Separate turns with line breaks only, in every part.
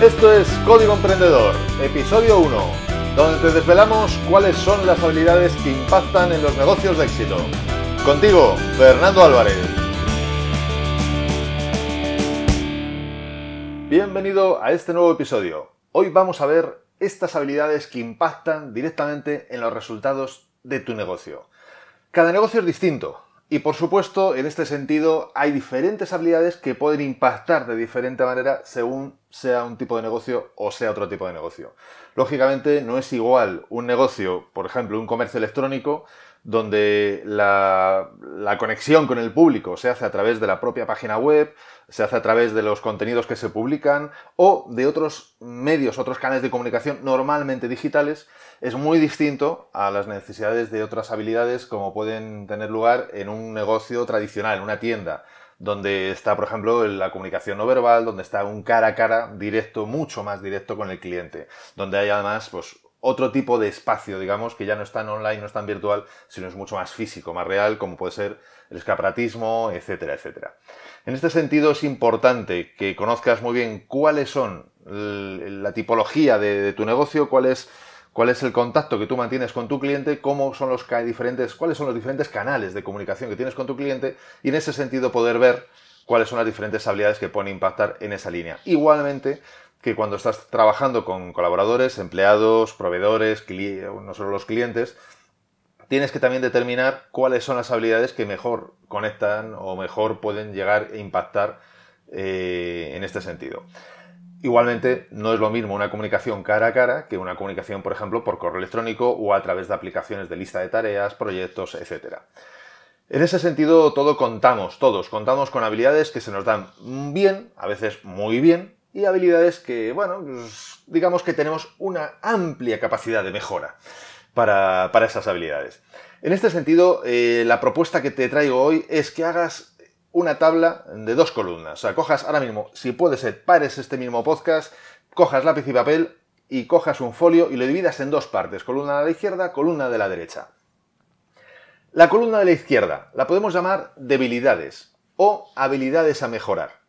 Esto es Código Emprendedor, episodio 1, donde te desvelamos cuáles son las habilidades que impactan en los negocios de éxito. Contigo, Fernando Álvarez. Bienvenido a este nuevo episodio. Hoy vamos a ver estas habilidades que impactan directamente en los resultados de tu negocio. Cada negocio es distinto, y por supuesto, en este sentido, hay diferentes habilidades que pueden impactar de diferente manera según sea un tipo de negocio o sea otro tipo de negocio. Lógicamente, no es igual un negocio, por ejemplo, un comercio electrónico, donde la, conexión con el público se hace a través de la propia página web, se hace a través de los contenidos que se publican o de otros medios, otros canales de comunicación normalmente digitales, es muy distinto a las necesidades de otras habilidades como pueden tener lugar en un negocio tradicional, en una tienda, donde está, por ejemplo, la comunicación no verbal, donde está un cara a cara directo, mucho más directo con el cliente, donde hay además pues, otro tipo de espacio, digamos, que ya no es tan online, no es tan virtual, sino es mucho más físico, más real, como puede ser el escaparatismo, etcétera, etcétera. En este sentido es importante que conozcas muy bien cuáles son la tipología de, tu negocio, cuál es, cuál es el contacto que tú mantienes con tu cliente, cómo son los diferentes, cuáles son los diferentes canales de comunicación que tienes con tu cliente y en ese sentido poder ver cuáles son las diferentes habilidades que pueden impactar en esa línea. Igualmente, que cuando estás trabajando con colaboradores, empleados, proveedores, no solo los clientes, tienes que también determinar cuáles son las habilidades que mejor conectan o mejor pueden llegar a impactar eh, en este sentido. Igualmente, no es lo mismo una comunicación cara a cara que una comunicación, por ejemplo, por correo electrónico o a través de aplicaciones de lista de tareas, proyectos, etc. En ese sentido, todo contamos, todos contamos con habilidades que se nos dan bien, a veces muy bien, y habilidades que, bueno, pues, digamos que tenemos una amplia capacidad de mejora para, esas habilidades. En este sentido, eh, la propuesta que te traigo hoy es que hagas una tabla de dos columnas. O sea, cojas ahora mismo, si puede ser, pares este mismo podcast, cojas lápiz y papel y cojas un folio y lo dividas en dos partes, columna de la izquierda, columna de la derecha. La columna de la izquierda la podemos llamar debilidades o habilidades a mejorar.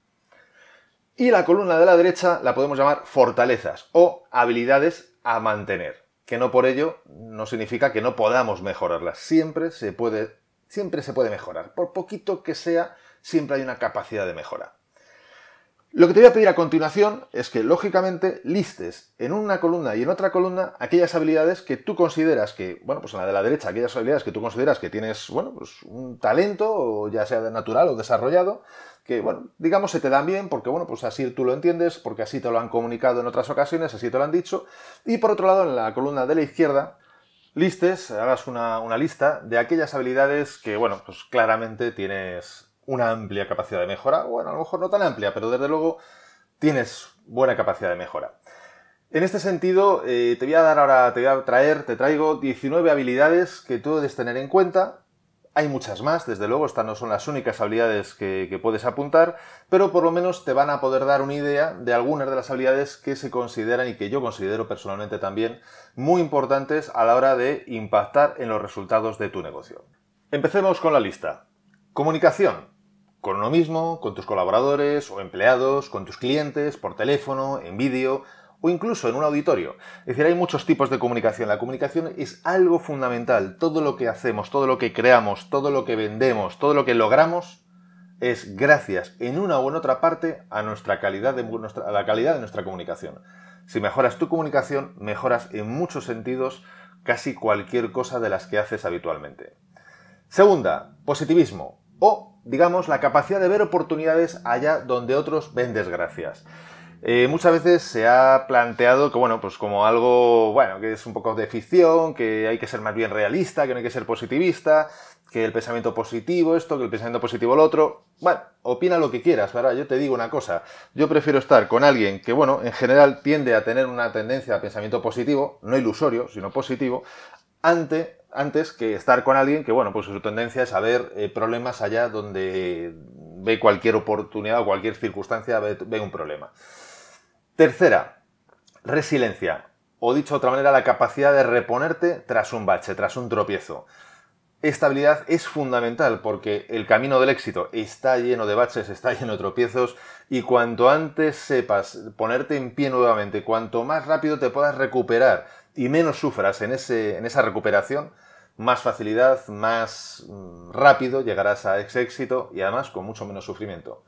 Y la columna de la derecha la podemos llamar fortalezas o habilidades a mantener, que no por ello no significa que no podamos mejorarlas. Siempre se puede, siempre se puede mejorar. Por poquito que sea, siempre hay una capacidad de mejora. Lo que te voy a pedir a continuación es que, lógicamente, listes en una columna y en otra columna aquellas habilidades que tú consideras que, bueno, pues en la de la derecha, aquellas habilidades que tú consideras que tienes, bueno, pues un talento, ya sea natural o desarrollado, que, bueno, digamos, se te dan bien porque, bueno, pues así tú lo entiendes, porque así te lo han comunicado en otras ocasiones, así te lo han dicho. Y por otro lado, en la columna de la izquierda, listes, hagas una, lista de aquellas habilidades que, bueno, pues claramente tienes una amplia capacidad de mejora, bueno, a lo mejor no tan amplia, pero desde luego tienes buena capacidad de mejora. En este sentido, eh, te voy a dar ahora, te voy a traer, te traigo 19 habilidades que tú debes tener en cuenta. Hay muchas más, desde luego, estas no son las únicas habilidades que, puedes apuntar, pero por lo menos te van a poder dar una idea de algunas de las habilidades que se consideran y que yo considero personalmente también muy importantes a la hora de impactar en los resultados de tu negocio. Empecemos con la lista. Comunicación. Con uno mismo, con tus colaboradores o empleados, con tus clientes, por teléfono, en vídeo o incluso en un auditorio. Es decir, hay muchos tipos de comunicación. La comunicación es algo fundamental. Todo lo que hacemos, todo lo que creamos, todo lo que vendemos, todo lo que logramos es gracias en una o en otra parte a nuestra calidad de a la calidad de nuestra comunicación. Si mejoras tu comunicación, mejoras en muchos sentidos casi cualquier cosa de las que haces habitualmente. Segunda, positivismo o, digamos, la capacidad de ver oportunidades allá donde otros ven desgracias. Eh, muchas veces se ha planteado que, bueno, pues como algo, bueno, que es un poco de ficción, que hay que ser más bien realista, que no hay que ser positivista, que el pensamiento positivo esto, que el pensamiento positivo lo otro. Bueno, opina lo que quieras, ¿verdad? Yo te digo una cosa, yo prefiero estar con alguien que, bueno, en general tiende a tener una tendencia a pensamiento positivo, no ilusorio, sino positivo, ante antes que estar con alguien que, bueno, pues su tendencia es a ver eh, problemas allá donde ve cualquier oportunidad o cualquier circunstancia, ve, un problema. Tercera, resiliencia. O dicho de otra manera, la capacidad de reponerte tras un bache, tras un tropiezo. Esta habilidad es fundamental porque el camino del éxito está lleno de baches, está lleno de tropiezos Y cuanto antes sepas ponerte en pie nuevamente, cuanto más rápido te puedas recuperar y menos sufras en, ese, en esa recuperación, más facilidad, más mm, rápido llegarás a ese éxito y además con mucho menos sufrimiento.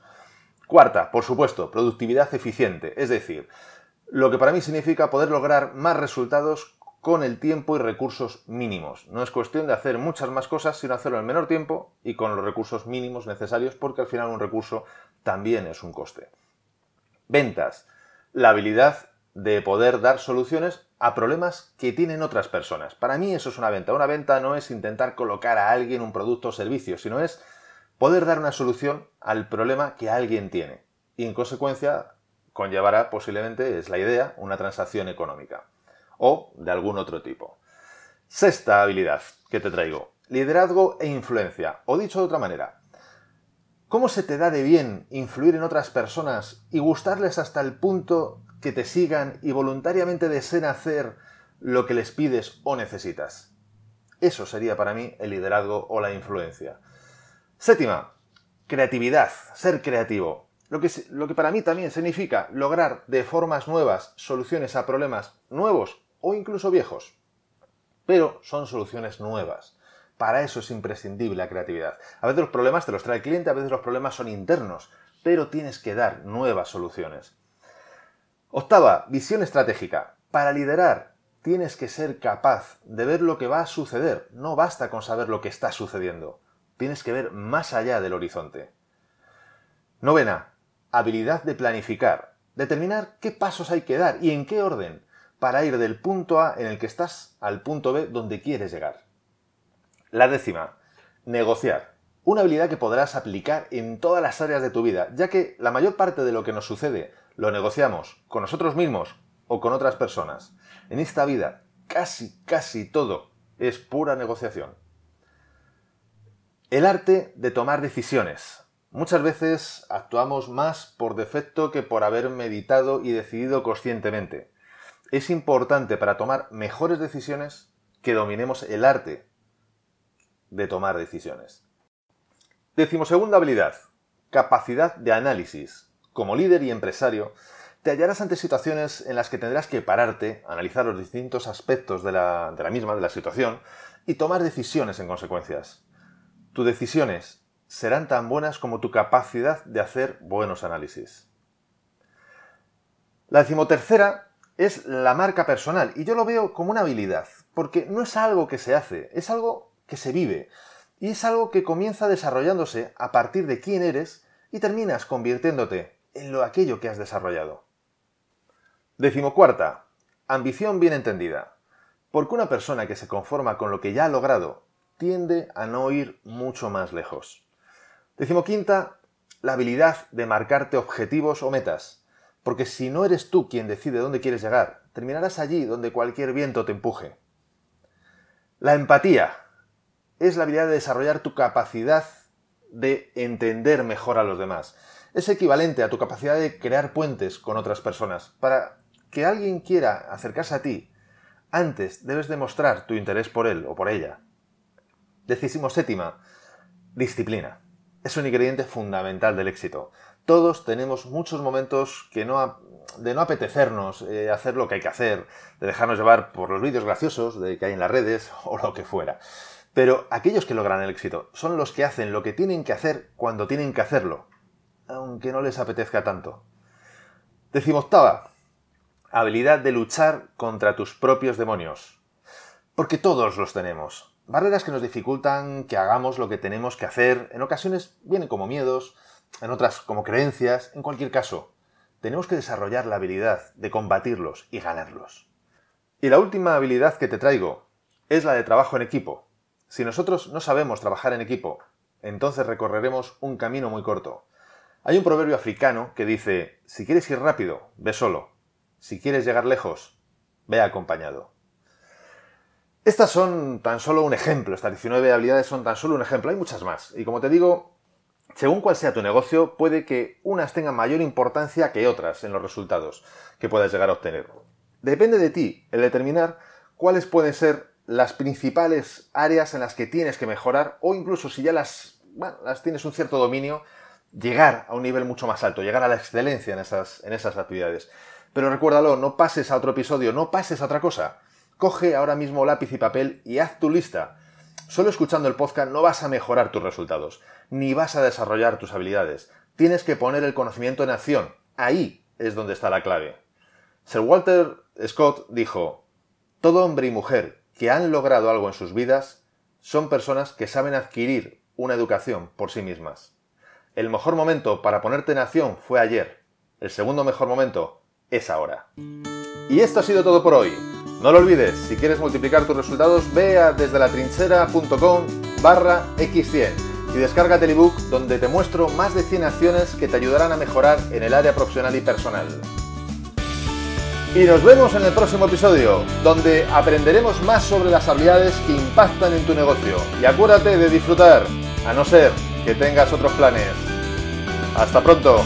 Cuarta, por supuesto, productividad eficiente, es decir, lo que para mí significa poder lograr más resultados con el tiempo y recursos mínimos. No es cuestión de hacer muchas más cosas, sino hacerlo en menor tiempo y con los recursos mínimos necesarios, porque al final un recurso también es un coste. Ventas. La habilidad de poder dar soluciones a problemas que tienen otras personas. Para mí eso es una venta. Una venta no es intentar colocar a alguien un producto o servicio, sino es poder dar una solución al problema que alguien tiene. Y en consecuencia conllevará posiblemente, es la idea, una transacción económica. O de algún otro tipo. Sexta habilidad que te traigo. Liderazgo e influencia. O dicho de otra manera, ¿cómo se te da de bien influir en otras personas y gustarles hasta el punto que te sigan y voluntariamente deseen hacer lo que les pides o necesitas. Eso sería para mí el liderazgo o la influencia. Séptima, creatividad, ser creativo. Lo que, lo que para mí también significa lograr de formas nuevas soluciones a problemas nuevos o incluso viejos. Pero son soluciones nuevas. Para eso es imprescindible la creatividad. A veces los problemas te los trae el cliente, a veces los problemas son internos, pero tienes que dar nuevas soluciones. Octava, visión estratégica. Para liderar tienes que ser capaz de ver lo que va a suceder. No basta con saber lo que está sucediendo. Tienes que ver más allá del horizonte. Novena, habilidad de planificar. Determinar qué pasos hay que dar y en qué orden para ir del punto A en el que estás al punto B donde quieres llegar. La décima, negociar. Una habilidad que podrás aplicar en todas las áreas de tu vida, ya que la mayor parte de lo que nos sucede lo negociamos con nosotros mismos o con otras personas. En esta vida, casi, casi todo es pura negociación. El arte de tomar decisiones. Muchas veces actuamos más por defecto que por haber meditado y decidido conscientemente. Es importante para tomar mejores decisiones que dominemos el arte de tomar decisiones. Decimosegunda habilidad, capacidad de análisis como líder y empresario, te hallarás ante situaciones en las que tendrás que pararte, analizar los distintos aspectos de la, misma, de la situación, y tomar decisiones en consecuencias. Tus decisiones serán tan buenas como tu capacidad de hacer buenos análisis. La decimotercera es la marca personal, y yo lo veo como una habilidad, porque no es algo que se hace, es algo que se vive, y es algo que comienza desarrollándose a partir de quién eres y terminas convirtiéndote en lo aquello que has desarrollado. Decimocuarta, ambición bien entendida. Porque una persona que se conforma con lo que ya ha logrado tiende a no ir mucho más lejos. Decimoquinta, la habilidad de marcarte objetivos o metas. Porque si no eres tú quien decide dónde quieres llegar, terminarás allí donde cualquier viento te empuje. La empatía es la habilidad de desarrollar tu capacidad de entender mejor a los demás es equivalente a tu capacidad de crear puentes con otras personas. Para que alguien quiera acercarse a ti, antes debes demostrar tu interés por él o por ella. Decimos séptima, disciplina. Es un ingrediente fundamental del éxito. Todos tenemos muchos momentos que no de no apetecernos eh, hacer lo que hay que hacer, de dejarnos llevar por los vídeos graciosos de que hay en las redes o lo que fuera. Pero aquellos que logran el éxito son los que hacen lo que tienen que hacer cuando tienen que hacerlo, aunque no les apetezca tanto. Decimoctava, habilidad de luchar contra tus propios demonios. Porque todos los tenemos. Barreras que nos dificultan que hagamos lo que tenemos que hacer. En ocasiones vienen como miedos, en otras como creencias. En cualquier caso, tenemos que desarrollar la habilidad de combatirlos y ganarlos. Y la última habilidad que te traigo es la de trabajo en equipo. Si nosotros no sabemos trabajar en equipo, entonces recorreremos un camino muy corto. Hay un proverbio africano que dice, si quieres ir rápido, ve solo. Si quieres llegar lejos, ve acompañado. Estas son tan solo un ejemplo, estas 19 habilidades son tan solo un ejemplo, hay muchas más. Y como te digo, según cuál sea tu negocio, puede que unas tengan mayor importancia que otras en los resultados que puedas llegar a obtener. Depende de ti el determinar cuáles pueden ser las principales áreas en las que tienes que mejorar o incluso si ya las, tienes un cierto dominio, llegar a un nivel mucho más alto, llegar a la excelencia en esas, en esas actividades. Pero recuérdalo, no pases a otro episodio, no pases a otra cosa. Coge ahora mismo lápiz y papel y haz tu lista. Solo escuchando el podcast no vas a mejorar tus resultados, ni vas a desarrollar tus habilidades. Tienes que poner el conocimiento en acción. Ahí es donde está la clave. Sir Walter Scott dijo, Todo hombre y mujer que han logrado algo en sus vidas son personas que saben adquirir una educación por sí mismas. El mejor momento para ponerte en acción fue ayer. El segundo mejor momento es ahora. Y esto ha sido todo por hoy. No lo olvides, si quieres multiplicar tus resultados, ve a desde la trinchera.com barra x100 y descárgate el ebook donde te muestro más de 100 acciones que te ayudarán a mejorar en el área profesional y personal. Y nos vemos en el próximo episodio, donde aprenderemos más sobre las habilidades que impactan en tu negocio. Y acuérdate de disfrutar, a no ser que tengas otros planes. Hasta pronto.